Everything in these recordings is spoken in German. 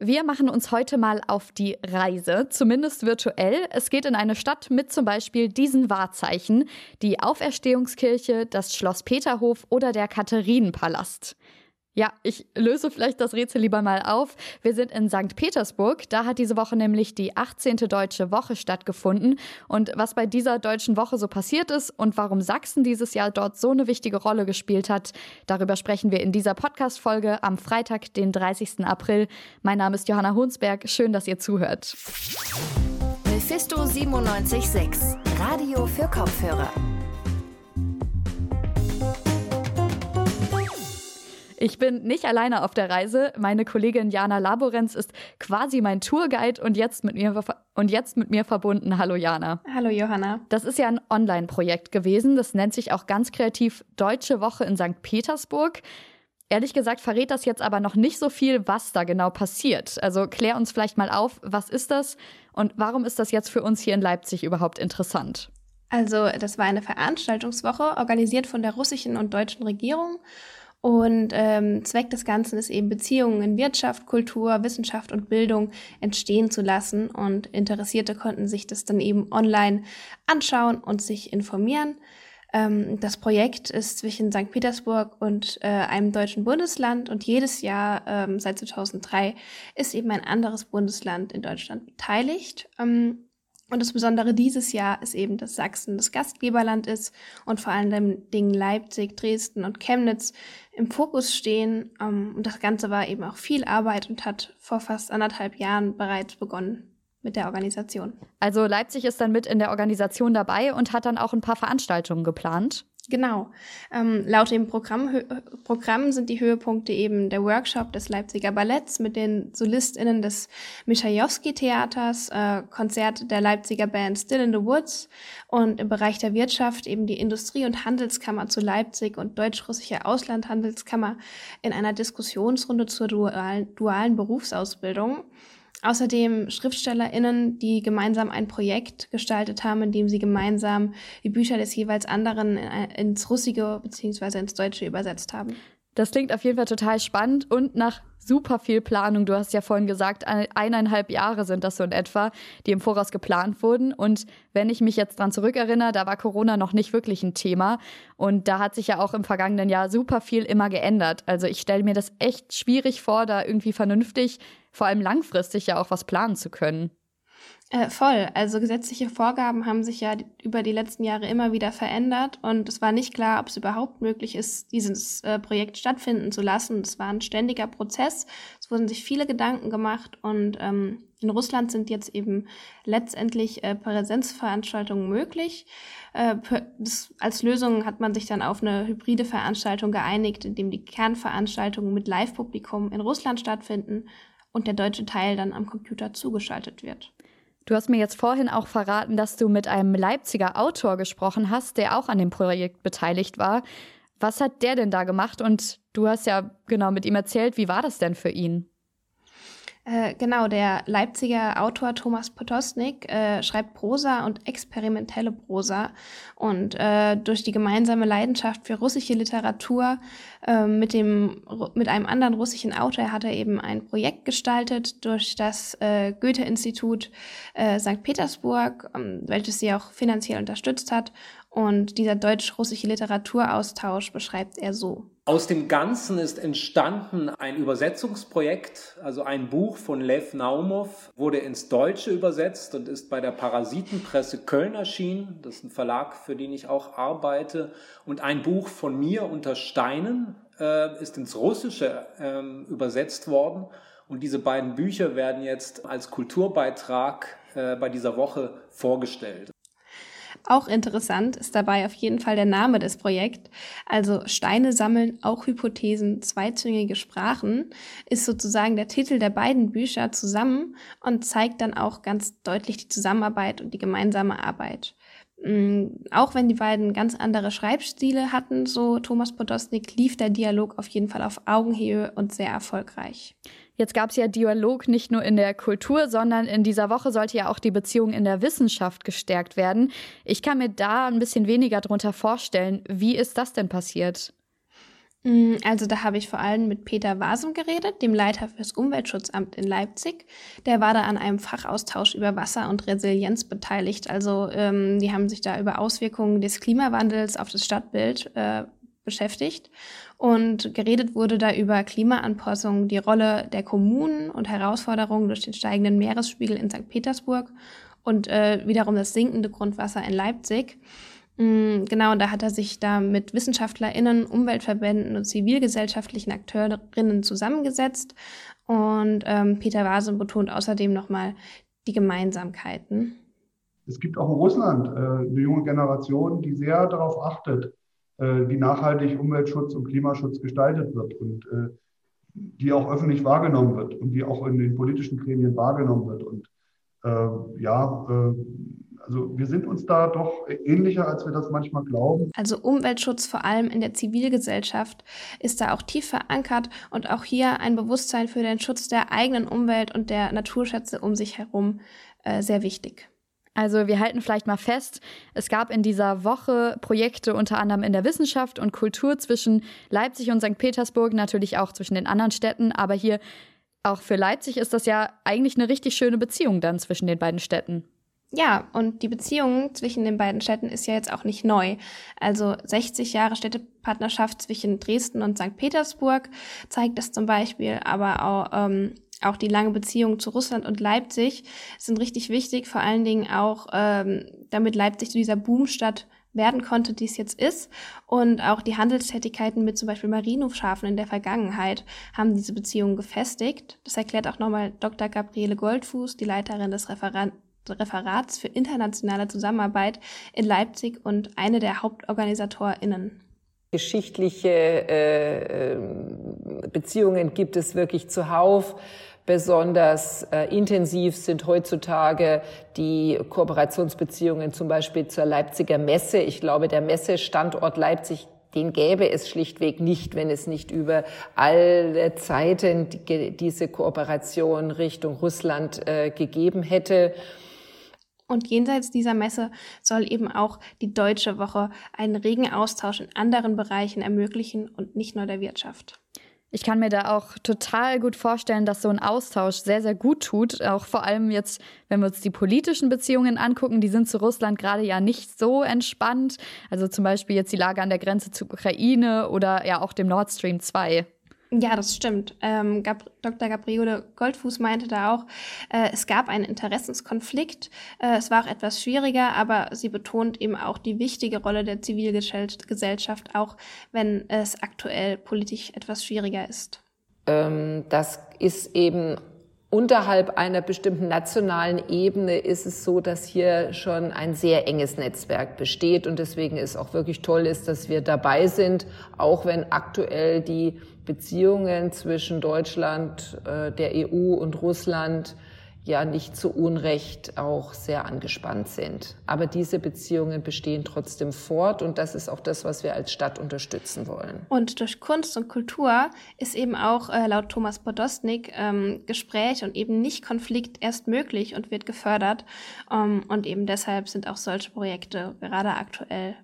Wir machen uns heute mal auf die Reise, zumindest virtuell. Es geht in eine Stadt mit zum Beispiel diesen Wahrzeichen, die Auferstehungskirche, das Schloss Peterhof oder der Katharinenpalast. Ja, ich löse vielleicht das Rätsel lieber mal auf. Wir sind in St. Petersburg. Da hat diese Woche nämlich die 18. Deutsche Woche stattgefunden. Und was bei dieser Deutschen Woche so passiert ist und warum Sachsen dieses Jahr dort so eine wichtige Rolle gespielt hat, darüber sprechen wir in dieser Podcast-Folge am Freitag, den 30. April. Mein Name ist Johanna Hunsberg. Schön, dass ihr zuhört. Mephisto 976, Radio für Kopfhörer. Ich bin nicht alleine auf der Reise. Meine Kollegin Jana Laborenz ist quasi mein Tourguide und jetzt mit mir, und jetzt mit mir verbunden. Hallo Jana. Hallo Johanna. Das ist ja ein Online-Projekt gewesen. Das nennt sich auch ganz kreativ Deutsche Woche in St. Petersburg. Ehrlich gesagt verrät das jetzt aber noch nicht so viel, was da genau passiert. Also klär uns vielleicht mal auf, was ist das und warum ist das jetzt für uns hier in Leipzig überhaupt interessant? Also, das war eine Veranstaltungswoche, organisiert von der russischen und deutschen Regierung. Und ähm, Zweck des Ganzen ist eben Beziehungen in Wirtschaft, Kultur, Wissenschaft und Bildung entstehen zu lassen. Und Interessierte konnten sich das dann eben online anschauen und sich informieren. Ähm, das Projekt ist zwischen St. Petersburg und äh, einem deutschen Bundesland und jedes Jahr ähm, seit 2003 ist eben ein anderes Bundesland in Deutschland beteiligt. Ähm, und das Besondere dieses Jahr ist eben, dass Sachsen das Gastgeberland ist und vor allem Dingen Leipzig, Dresden und Chemnitz im Fokus stehen. Ähm, und das Ganze war eben auch viel Arbeit und hat vor fast anderthalb Jahren bereits begonnen mit der Organisation. Also Leipzig ist dann mit in der Organisation dabei und hat dann auch ein paar Veranstaltungen geplant. Genau. Ähm, laut dem Programm, Programm sind die Höhepunkte eben der Workshop des Leipziger Balletts mit den SolistInnen des Michajowski-Theaters, äh, Konzert der Leipziger Band Still in the Woods und im Bereich der Wirtschaft eben die Industrie- und Handelskammer zu Leipzig und Deutsch-Russische Auslandhandelskammer in einer Diskussionsrunde zur dualen, dualen Berufsausbildung. Außerdem SchriftstellerInnen, die gemeinsam ein Projekt gestaltet haben, in dem sie gemeinsam die Bücher des jeweils anderen äh, ins Russige bzw. ins Deutsche übersetzt haben. Das klingt auf jeden Fall total spannend und nach super viel Planung. Du hast ja vorhin gesagt, eineinhalb Jahre sind das so in etwa, die im Voraus geplant wurden. Und wenn ich mich jetzt dran zurückerinnere, da war Corona noch nicht wirklich ein Thema. Und da hat sich ja auch im vergangenen Jahr super viel immer geändert. Also ich stelle mir das echt schwierig vor, da irgendwie vernünftig vor allem langfristig ja auch was planen zu können. Äh, voll. Also gesetzliche Vorgaben haben sich ja über die letzten Jahre immer wieder verändert und es war nicht klar, ob es überhaupt möglich ist, dieses äh, Projekt stattfinden zu lassen. Es war ein ständiger Prozess. Es wurden sich viele Gedanken gemacht und ähm, in Russland sind jetzt eben letztendlich äh, Präsenzveranstaltungen möglich. Äh, das, als Lösung hat man sich dann auf eine hybride Veranstaltung geeinigt, in dem die Kernveranstaltungen mit Live-Publikum in Russland stattfinden und der deutsche Teil dann am Computer zugeschaltet wird. Du hast mir jetzt vorhin auch verraten, dass du mit einem Leipziger Autor gesprochen hast, der auch an dem Projekt beteiligt war. Was hat der denn da gemacht? Und du hast ja genau mit ihm erzählt, wie war das denn für ihn? Äh, genau, der Leipziger Autor Thomas Potosnik äh, schreibt Prosa und experimentelle Prosa. Und äh, durch die gemeinsame Leidenschaft für russische Literatur äh, mit, dem, mit einem anderen russischen Autor hat er eben ein Projekt gestaltet durch das äh, Goethe-Institut äh, St. Petersburg, ähm, welches sie auch finanziell unterstützt hat. Und dieser deutsch-russische Literaturaustausch beschreibt er so. Aus dem Ganzen ist entstanden ein Übersetzungsprojekt, also ein Buch von Lev Naumov, wurde ins Deutsche übersetzt und ist bei der Parasitenpresse Köln erschienen. Das ist ein Verlag, für den ich auch arbeite. Und ein Buch von mir unter Steinen äh, ist ins Russische äh, übersetzt worden. Und diese beiden Bücher werden jetzt als Kulturbeitrag äh, bei dieser Woche vorgestellt. Auch interessant ist dabei auf jeden Fall der Name des Projekts. Also Steine sammeln, auch Hypothesen, zweizüngige Sprachen ist sozusagen der Titel der beiden Bücher zusammen und zeigt dann auch ganz deutlich die Zusammenarbeit und die gemeinsame Arbeit. Mm, auch wenn die beiden ganz andere Schreibstile hatten, so Thomas Podosnik, lief der Dialog auf jeden Fall auf Augenhöhe und sehr erfolgreich. Jetzt gab es ja Dialog nicht nur in der Kultur, sondern in dieser Woche sollte ja auch die Beziehung in der Wissenschaft gestärkt werden. Ich kann mir da ein bisschen weniger darunter vorstellen. Wie ist das denn passiert? Mm, also da habe ich vor allem mit Peter Wasem geredet, dem Leiter fürs Umweltschutzamt in Leipzig. Der war da an einem Fachaustausch über Wasser und Resilienz beteiligt. Also ähm, die haben sich da über Auswirkungen des Klimawandels auf das Stadtbild äh, beschäftigt. Und geredet wurde da über Klimaanpassung, die Rolle der Kommunen und Herausforderungen durch den steigenden Meeresspiegel in St. Petersburg und äh, wiederum das sinkende Grundwasser in Leipzig. Mm, genau, und da hat er sich da mit WissenschaftlerInnen, Umweltverbänden und zivilgesellschaftlichen Akteurinnen zusammengesetzt. Und ähm, Peter Vase betont außerdem nochmal die Gemeinsamkeiten. Es gibt auch in Russland äh, eine junge Generation, die sehr darauf achtet, wie nachhaltig Umweltschutz und Klimaschutz gestaltet wird und äh, die auch öffentlich wahrgenommen wird und die auch in den politischen Gremien wahrgenommen wird. Und äh, ja, äh, also wir sind uns da doch ähnlicher, als wir das manchmal glauben. Also Umweltschutz vor allem in der Zivilgesellschaft ist da auch tief verankert und auch hier ein Bewusstsein für den Schutz der eigenen Umwelt und der Naturschätze um sich herum äh, sehr wichtig. Also wir halten vielleicht mal fest, es gab in dieser Woche Projekte unter anderem in der Wissenschaft und Kultur zwischen Leipzig und St. Petersburg, natürlich auch zwischen den anderen Städten, aber hier auch für Leipzig ist das ja eigentlich eine richtig schöne Beziehung dann zwischen den beiden Städten. Ja, und die Beziehung zwischen den beiden Städten ist ja jetzt auch nicht neu. Also 60 Jahre Städtepartnerschaft zwischen Dresden und St. Petersburg zeigt das zum Beispiel, aber auch, ähm, auch die lange Beziehung zu Russland und Leipzig sind richtig wichtig, vor allen Dingen auch, ähm, damit Leipzig zu dieser Boomstadt werden konnte, die es jetzt ist. Und auch die Handelstätigkeiten mit zum Beispiel Marienhofschafen in der Vergangenheit haben diese Beziehung gefestigt. Das erklärt auch nochmal Dr. Gabriele Goldfuß, die Leiterin des Referat Referats für internationale Zusammenarbeit in Leipzig und eine der HauptorganisatorInnen. Geschichtliche äh, Beziehungen gibt es wirklich zuhauf. Besonders äh, intensiv sind heutzutage die Kooperationsbeziehungen zum Beispiel zur Leipziger Messe. Ich glaube, der Messestandort Leipzig den gäbe es schlichtweg nicht, wenn es nicht über alle Zeiten diese Kooperation Richtung Russland äh, gegeben hätte. Und jenseits dieser Messe soll eben auch die Deutsche Woche einen regen Austausch in anderen Bereichen ermöglichen und nicht nur der Wirtschaft. Ich kann mir da auch total gut vorstellen, dass so ein Austausch sehr, sehr gut tut. Auch vor allem jetzt, wenn wir uns die politischen Beziehungen angucken, die sind zu Russland gerade ja nicht so entspannt. Also zum Beispiel jetzt die Lage an der Grenze zur Ukraine oder ja auch dem Nord Stream 2. Ja, das stimmt. Ähm, Gab Dr. Gabriele Goldfuß meinte da auch, äh, es gab einen Interessenskonflikt. Äh, es war auch etwas schwieriger, aber sie betont eben auch die wichtige Rolle der Zivilgesellschaft, auch wenn es aktuell politisch etwas schwieriger ist. Ähm, das ist eben Unterhalb einer bestimmten nationalen Ebene ist es so, dass hier schon ein sehr enges Netzwerk besteht. Und deswegen ist auch wirklich toll ist, dass wir dabei sind, auch wenn aktuell die Beziehungen zwischen Deutschland, äh, der EU und Russland ja nicht zu Unrecht auch sehr angespannt sind. Aber diese Beziehungen bestehen trotzdem fort und das ist auch das, was wir als Stadt unterstützen wollen. Und durch Kunst und Kultur ist eben auch äh, laut Thomas Podostnik ähm, Gespräch und eben nicht Konflikt erst möglich und wird gefördert. Ähm, und eben deshalb sind auch solche Projekte gerade aktuell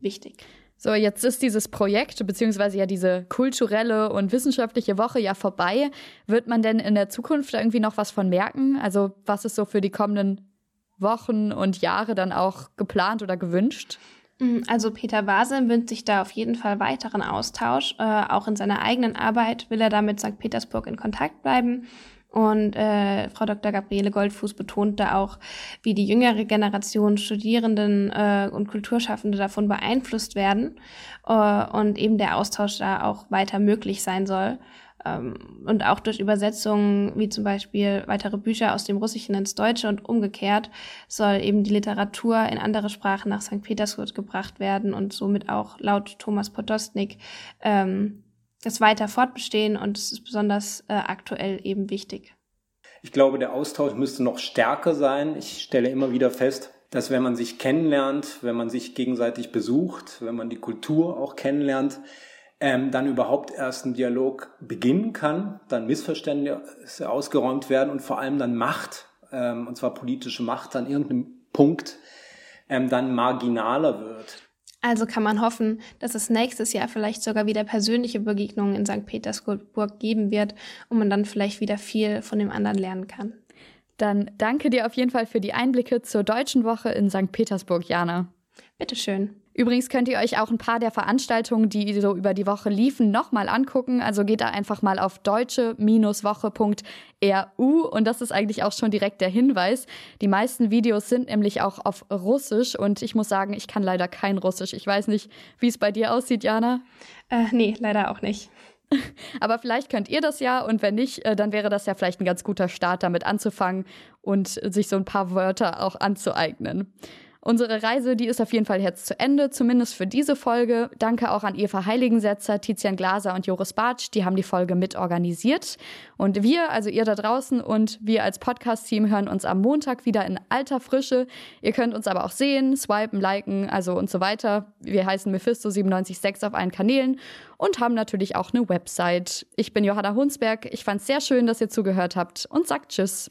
wichtig. So, jetzt ist dieses Projekt, beziehungsweise ja diese kulturelle und wissenschaftliche Woche ja vorbei. Wird man denn in der Zukunft irgendwie noch was von merken? Also, was ist so für die kommenden Wochen und Jahre dann auch geplant oder gewünscht? Mm, also Peter Vase wünscht sich da auf jeden Fall weiteren Austausch. Äh, auch in seiner eigenen Arbeit will er da mit St. Petersburg in Kontakt bleiben. Und äh, Frau Dr. Gabriele Goldfuß betonte auch, wie die jüngere Generation Studierenden äh, und Kulturschaffende davon beeinflusst werden äh, und eben der Austausch da auch weiter möglich sein soll. Ähm, und auch durch Übersetzungen, wie zum Beispiel weitere Bücher aus dem Russischen ins Deutsche und umgekehrt, soll eben die Literatur in andere Sprachen nach St. Petersburg gebracht werden und somit auch laut Thomas Podostnik ähm, es weiter fortbestehen und es ist besonders äh, aktuell eben wichtig. Ich glaube, der Austausch müsste noch stärker sein. Ich stelle immer wieder fest, dass wenn man sich kennenlernt, wenn man sich gegenseitig besucht, wenn man die Kultur auch kennenlernt, ähm, dann überhaupt erst ein Dialog beginnen kann, dann Missverständnisse ausgeräumt werden und vor allem dann Macht, ähm, und zwar politische Macht, an irgendeinem Punkt ähm, dann marginaler wird. Also kann man hoffen, dass es nächstes Jahr vielleicht sogar wieder persönliche Begegnungen in St. Petersburg geben wird und man dann vielleicht wieder viel von dem anderen lernen kann. Dann danke dir auf jeden Fall für die Einblicke zur Deutschen Woche in St. Petersburg, Jana. Bitteschön. Übrigens könnt ihr euch auch ein paar der Veranstaltungen, die so über die Woche liefen, nochmal angucken. Also geht da einfach mal auf deutsche-woche.ru und das ist eigentlich auch schon direkt der Hinweis. Die meisten Videos sind nämlich auch auf Russisch und ich muss sagen, ich kann leider kein Russisch. Ich weiß nicht, wie es bei dir aussieht, Jana. Äh, nee, leider auch nicht. Aber vielleicht könnt ihr das ja und wenn nicht, äh, dann wäre das ja vielleicht ein ganz guter Start, damit anzufangen und sich so ein paar Wörter auch anzueignen. Unsere Reise, die ist auf jeden Fall jetzt zu Ende, zumindest für diese Folge. Danke auch an Eva Heiligensetzer, Tizian Glaser und Joris Bartsch, die haben die Folge mit organisiert. Und wir, also ihr da draußen und wir als Podcast-Team hören uns am Montag wieder in alter Frische. Ihr könnt uns aber auch sehen, swipen, liken, also und so weiter. Wir heißen Mephisto976 auf allen Kanälen und haben natürlich auch eine Website. Ich bin Johanna Hunsberg. Ich fand es sehr schön, dass ihr zugehört habt und sagt Tschüss.